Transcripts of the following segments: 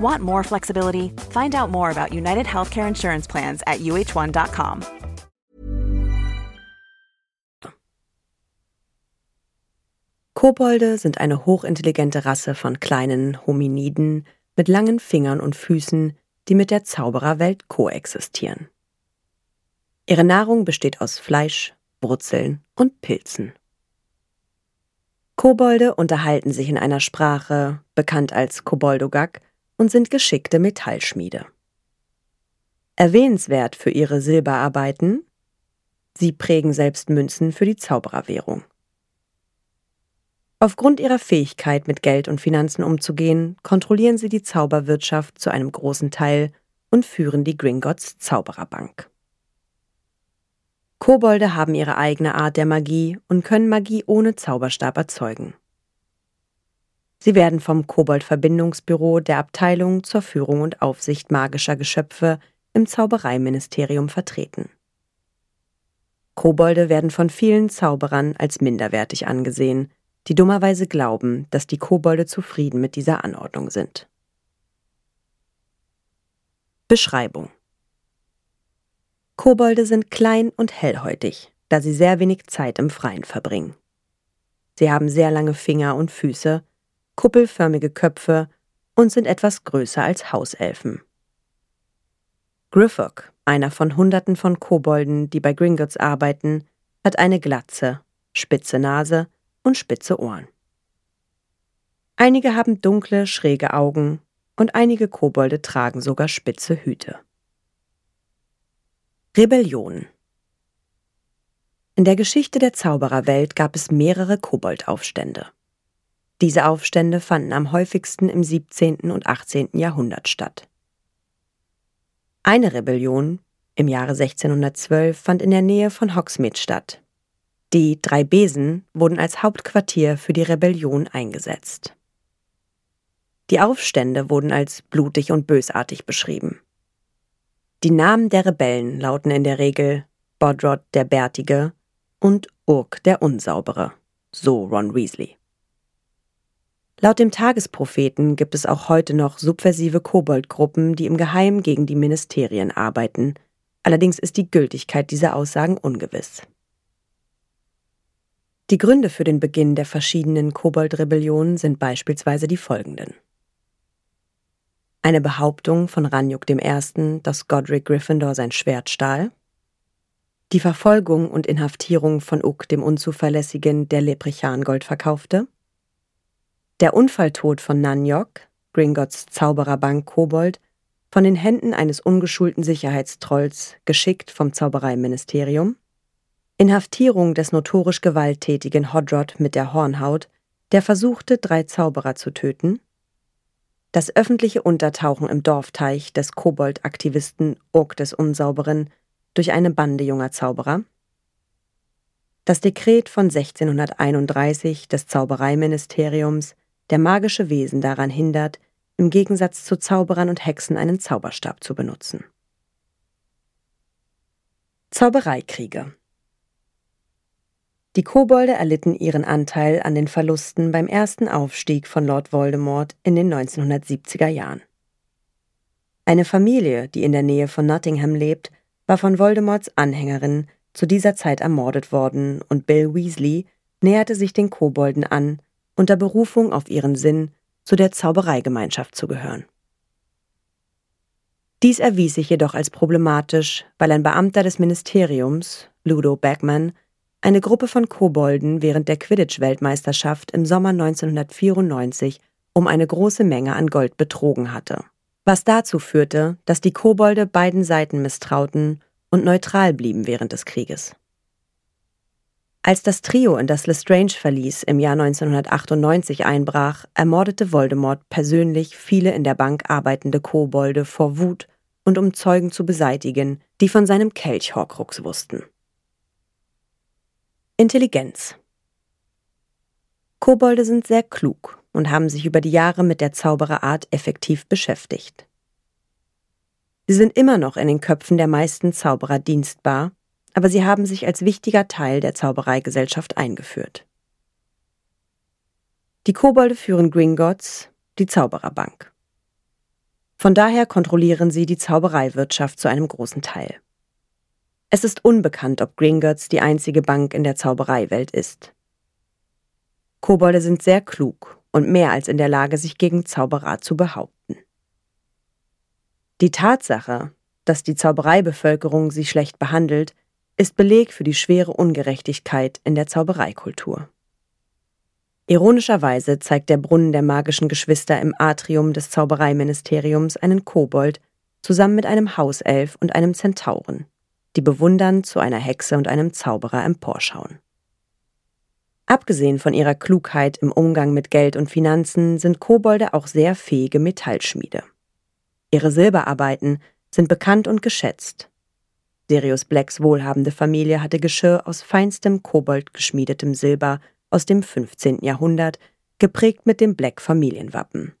Want more flexibility? Find out more about United Healthcare Insurance Plans at uh1.com. Kobolde sind eine hochintelligente Rasse von kleinen Hominiden mit langen Fingern und Füßen, die mit der Zaubererwelt koexistieren. Ihre Nahrung besteht aus Fleisch, Wurzeln und Pilzen. Kobolde unterhalten sich in einer Sprache, bekannt als Koboldogak, und sind geschickte Metallschmiede. Erwähnenswert für ihre Silberarbeiten, sie prägen selbst Münzen für die Zaubererwährung. Aufgrund ihrer Fähigkeit, mit Geld und Finanzen umzugehen, kontrollieren sie die Zauberwirtschaft zu einem großen Teil und führen die Gringotts Zaubererbank. Kobolde haben ihre eigene Art der Magie und können Magie ohne Zauberstab erzeugen. Sie werden vom Kobold-Verbindungsbüro der Abteilung zur Führung und Aufsicht magischer Geschöpfe im Zaubereiministerium vertreten. Kobolde werden von vielen Zauberern als minderwertig angesehen, die dummerweise glauben, dass die Kobolde zufrieden mit dieser Anordnung sind. Beschreibung Kobolde sind klein und hellhäutig, da sie sehr wenig Zeit im Freien verbringen. Sie haben sehr lange Finger und Füße, kuppelförmige Köpfe und sind etwas größer als Hauselfen. Griffok, einer von Hunderten von Kobolden, die bei Gringotts arbeiten, hat eine Glatze, spitze Nase und spitze Ohren. Einige haben dunkle, schräge Augen und einige Kobolde tragen sogar spitze Hüte. Rebellion In der Geschichte der Zaubererwelt gab es mehrere Koboldaufstände. Diese Aufstände fanden am häufigsten im 17. und 18. Jahrhundert statt. Eine Rebellion im Jahre 1612 fand in der Nähe von Hogsmeade statt, die drei Besen wurden als Hauptquartier für die Rebellion eingesetzt. Die Aufstände wurden als blutig und bösartig beschrieben. Die Namen der Rebellen lauten in der Regel Bodrod der Bärtige und Urk der Unsaubere, so Ron Weasley. Laut dem Tagespropheten gibt es auch heute noch subversive Koboldgruppen, die im Geheimen gegen die Ministerien arbeiten. Allerdings ist die Gültigkeit dieser Aussagen ungewiss. Die Gründe für den Beginn der verschiedenen Kobold-Rebellionen sind beispielsweise die folgenden. Eine Behauptung von Ranjuk I., dass Godric Gryffindor sein Schwert stahl. Die Verfolgung und Inhaftierung von Uck dem Unzuverlässigen, der Leprichan-Gold verkaufte. Der Unfalltod von Nanyok, Gringotts Zaubererbank Kobold, von den Händen eines ungeschulten Sicherheitstrolls, geschickt vom Zaubereiministerium. Inhaftierung des notorisch gewalttätigen Hodrod mit der Hornhaut, der versuchte, drei Zauberer zu töten, das öffentliche Untertauchen im Dorfteich des Kobold-Aktivisten Ork des Unsauberen durch eine Bande junger Zauberer, das Dekret von 1631 des Zaubereiministeriums, der magische Wesen daran hindert, im Gegensatz zu Zauberern und Hexen einen Zauberstab zu benutzen. Zaubereikriege die Kobolde erlitten ihren Anteil an den Verlusten beim ersten Aufstieg von Lord Voldemort in den 1970er Jahren. Eine Familie, die in der Nähe von Nottingham lebt, war von Voldemorts Anhängerinnen zu dieser Zeit ermordet worden und Bill Weasley näherte sich den Kobolden an, unter Berufung auf ihren Sinn, zu der Zaubereigemeinschaft zu gehören. Dies erwies sich jedoch als problematisch, weil ein Beamter des Ministeriums, Ludo Bagman, eine Gruppe von Kobolden während der Quidditch-Weltmeisterschaft im Sommer 1994 um eine große Menge an Gold betrogen hatte. Was dazu führte, dass die Kobolde beiden Seiten misstrauten und neutral blieben während des Krieges. Als das Trio in das Lestrange verließ im Jahr 1998 einbrach, ermordete Voldemort persönlich viele in der Bank arbeitende Kobolde vor Wut und um Zeugen zu beseitigen, die von seinem Kelch Horcrux wussten. Intelligenz Kobolde sind sehr klug und haben sich über die Jahre mit der Zaubererart effektiv beschäftigt. Sie sind immer noch in den Köpfen der meisten Zauberer dienstbar, aber sie haben sich als wichtiger Teil der Zaubereigesellschaft eingeführt. Die Kobolde führen Gringotts, die Zaubererbank. Von daher kontrollieren sie die Zaubereiwirtschaft zu einem großen Teil. Es ist unbekannt, ob Gringotts die einzige Bank in der Zaubereiwelt ist. Kobolde sind sehr klug und mehr als in der Lage, sich gegen Zauberer zu behaupten. Die Tatsache, dass die Zaubereibevölkerung sie schlecht behandelt, ist Beleg für die schwere Ungerechtigkeit in der Zaubereikultur. Ironischerweise zeigt der Brunnen der magischen Geschwister im Atrium des Zaubereiministeriums einen Kobold zusammen mit einem Hauself und einem Zentauren, die bewundernd zu einer Hexe und einem Zauberer emporschauen. Abgesehen von ihrer Klugheit im Umgang mit Geld und Finanzen sind Kobolde auch sehr fähige Metallschmiede. Ihre Silberarbeiten sind bekannt und geschätzt. Sirius Blacks wohlhabende Familie hatte Geschirr aus feinstem Kobold geschmiedetem Silber aus dem 15. Jahrhundert, geprägt mit dem Black-Familienwappen.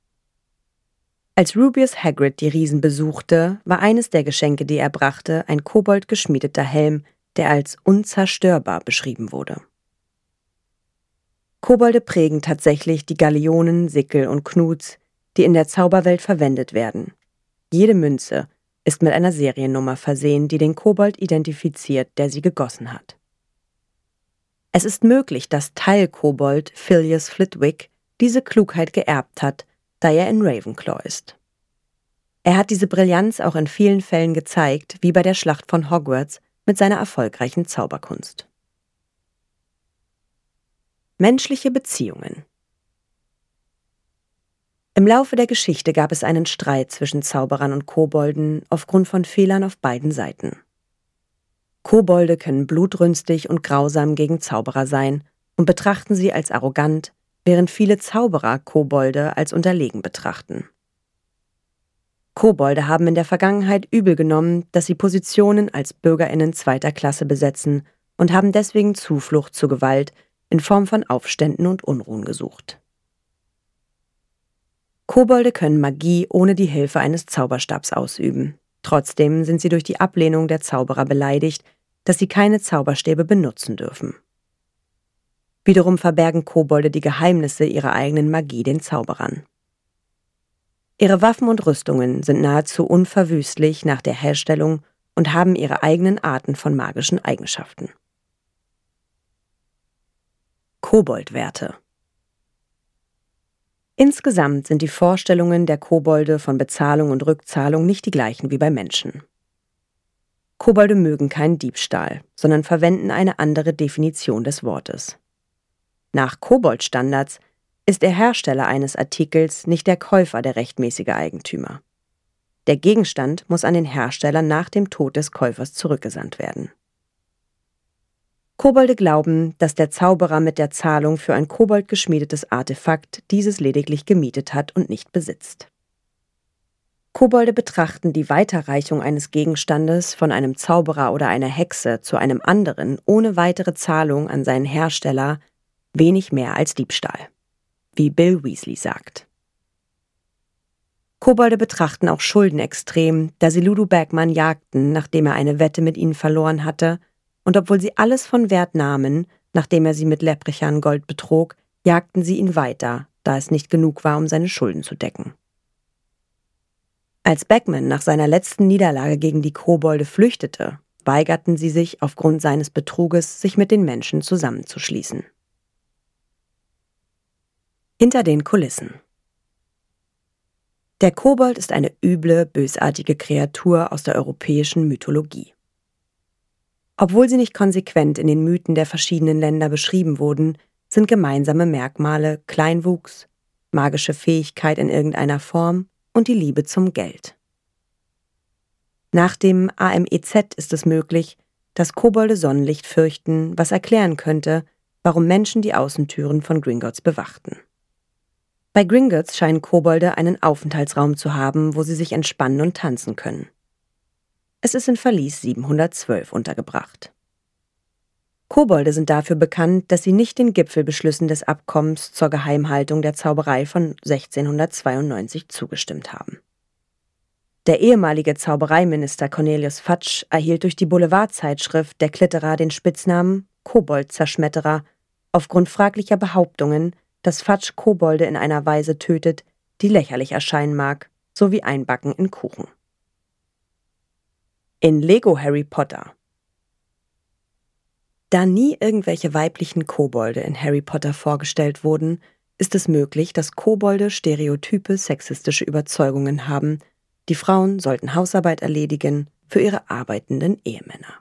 Als Rubius Hagrid die Riesen besuchte, war eines der Geschenke, die er brachte, ein koboldgeschmiedeter Helm, der als unzerstörbar beschrieben wurde. Kobolde prägen tatsächlich die Galeonen, Sickel und Knuts, die in der Zauberwelt verwendet werden. Jede Münze ist mit einer Seriennummer versehen, die den Kobold identifiziert, der sie gegossen hat. Es ist möglich, dass Teilkobold Phileas Flitwick diese Klugheit geerbt hat, da er in Ravenclaw ist. Er hat diese Brillanz auch in vielen Fällen gezeigt, wie bei der Schlacht von Hogwarts mit seiner erfolgreichen Zauberkunst. Menschliche Beziehungen Im Laufe der Geschichte gab es einen Streit zwischen Zauberern und Kobolden aufgrund von Fehlern auf beiden Seiten. Kobolde können blutrünstig und grausam gegen Zauberer sein und betrachten sie als arrogant, während viele Zauberer Kobolde als unterlegen betrachten. Kobolde haben in der Vergangenheit übel genommen, dass sie Positionen als Bürgerinnen zweiter Klasse besetzen und haben deswegen Zuflucht zur Gewalt in Form von Aufständen und Unruhen gesucht. Kobolde können Magie ohne die Hilfe eines Zauberstabs ausüben. Trotzdem sind sie durch die Ablehnung der Zauberer beleidigt, dass sie keine Zauberstäbe benutzen dürfen. Wiederum verbergen Kobolde die Geheimnisse ihrer eigenen Magie den Zauberern. Ihre Waffen und Rüstungen sind nahezu unverwüstlich nach der Herstellung und haben ihre eigenen Arten von magischen Eigenschaften. Koboldwerte Insgesamt sind die Vorstellungen der Kobolde von Bezahlung und Rückzahlung nicht die gleichen wie bei Menschen. Kobolde mögen keinen Diebstahl, sondern verwenden eine andere Definition des Wortes. Nach Koboldstandards ist der Hersteller eines Artikels nicht der Käufer der rechtmäßige Eigentümer. Der Gegenstand muss an den Hersteller nach dem Tod des Käufers zurückgesandt werden. Kobolde glauben, dass der Zauberer mit der Zahlung für ein koboldgeschmiedetes Artefakt dieses lediglich gemietet hat und nicht besitzt. Kobolde betrachten die Weiterreichung eines Gegenstandes von einem Zauberer oder einer Hexe zu einem anderen ohne weitere Zahlung an seinen Hersteller wenig mehr als Diebstahl, wie Bill Weasley sagt. Kobolde betrachten auch Schulden extrem, da sie Ludo Bagman jagten, nachdem er eine Wette mit ihnen verloren hatte und obwohl sie alles von Wert nahmen, nachdem er sie mit Leprechern Gold betrog, jagten sie ihn weiter, da es nicht genug war, um seine Schulden zu decken. Als Beckman nach seiner letzten Niederlage gegen die Kobolde flüchtete, weigerten sie sich aufgrund seines Betruges, sich mit den Menschen zusammenzuschließen. Hinter den Kulissen Der Kobold ist eine üble, bösartige Kreatur aus der europäischen Mythologie. Obwohl sie nicht konsequent in den Mythen der verschiedenen Länder beschrieben wurden, sind gemeinsame Merkmale Kleinwuchs, magische Fähigkeit in irgendeiner Form und die Liebe zum Geld. Nach dem AMEZ ist es möglich, dass Kobolde Sonnenlicht fürchten, was erklären könnte, warum Menschen die Außentüren von Gringotts bewachten. Bei Gringotts scheinen Kobolde einen Aufenthaltsraum zu haben, wo sie sich entspannen und tanzen können. Es ist in Verlies 712 untergebracht. Kobolde sind dafür bekannt, dass sie nicht den Gipfelbeschlüssen des Abkommens zur Geheimhaltung der Zauberei von 1692 zugestimmt haben. Der ehemalige Zaubereiminister Cornelius Fatsch erhielt durch die Boulevardzeitschrift Der Klitterer den Spitznamen Koboldzerschmetterer aufgrund fraglicher Behauptungen, dass Fatsch Kobolde in einer Weise tötet, die lächerlich erscheinen mag, sowie Einbacken in Kuchen. In Lego Harry Potter Da nie irgendwelche weiblichen Kobolde in Harry Potter vorgestellt wurden, ist es möglich, dass Kobolde stereotype sexistische Überzeugungen haben, die Frauen sollten Hausarbeit erledigen für ihre arbeitenden Ehemänner.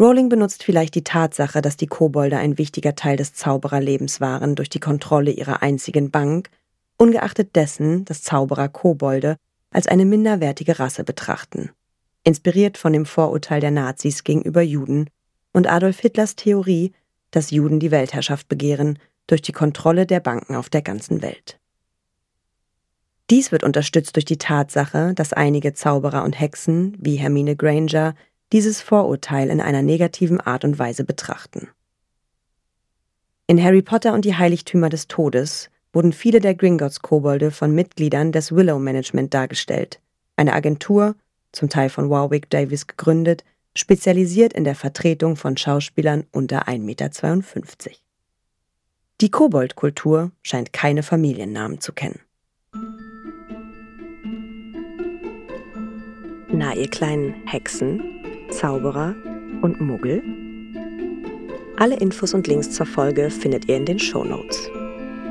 Rowling benutzt vielleicht die Tatsache, dass die Kobolde ein wichtiger Teil des Zaubererlebens waren durch die Kontrolle ihrer einzigen Bank, ungeachtet dessen, dass Zauberer Kobolde als eine minderwertige Rasse betrachten, inspiriert von dem Vorurteil der Nazis gegenüber Juden und Adolf Hitlers Theorie, dass Juden die Weltherrschaft begehren durch die Kontrolle der Banken auf der ganzen Welt. Dies wird unterstützt durch die Tatsache, dass einige Zauberer und Hexen, wie Hermine Granger, dieses Vorurteil in einer negativen Art und Weise betrachten. In Harry Potter und die Heiligtümer des Todes wurden viele der Gringotts-Kobolde von Mitgliedern des Willow Management dargestellt, eine Agentur, zum Teil von Warwick Davis gegründet, spezialisiert in der Vertretung von Schauspielern unter 1,52 Meter. Die Koboldkultur scheint keine Familiennamen zu kennen. Na, ihr kleinen Hexen, Zauberer und Muggel? Alle Infos und Links zur Folge findet ihr in den Show Notes.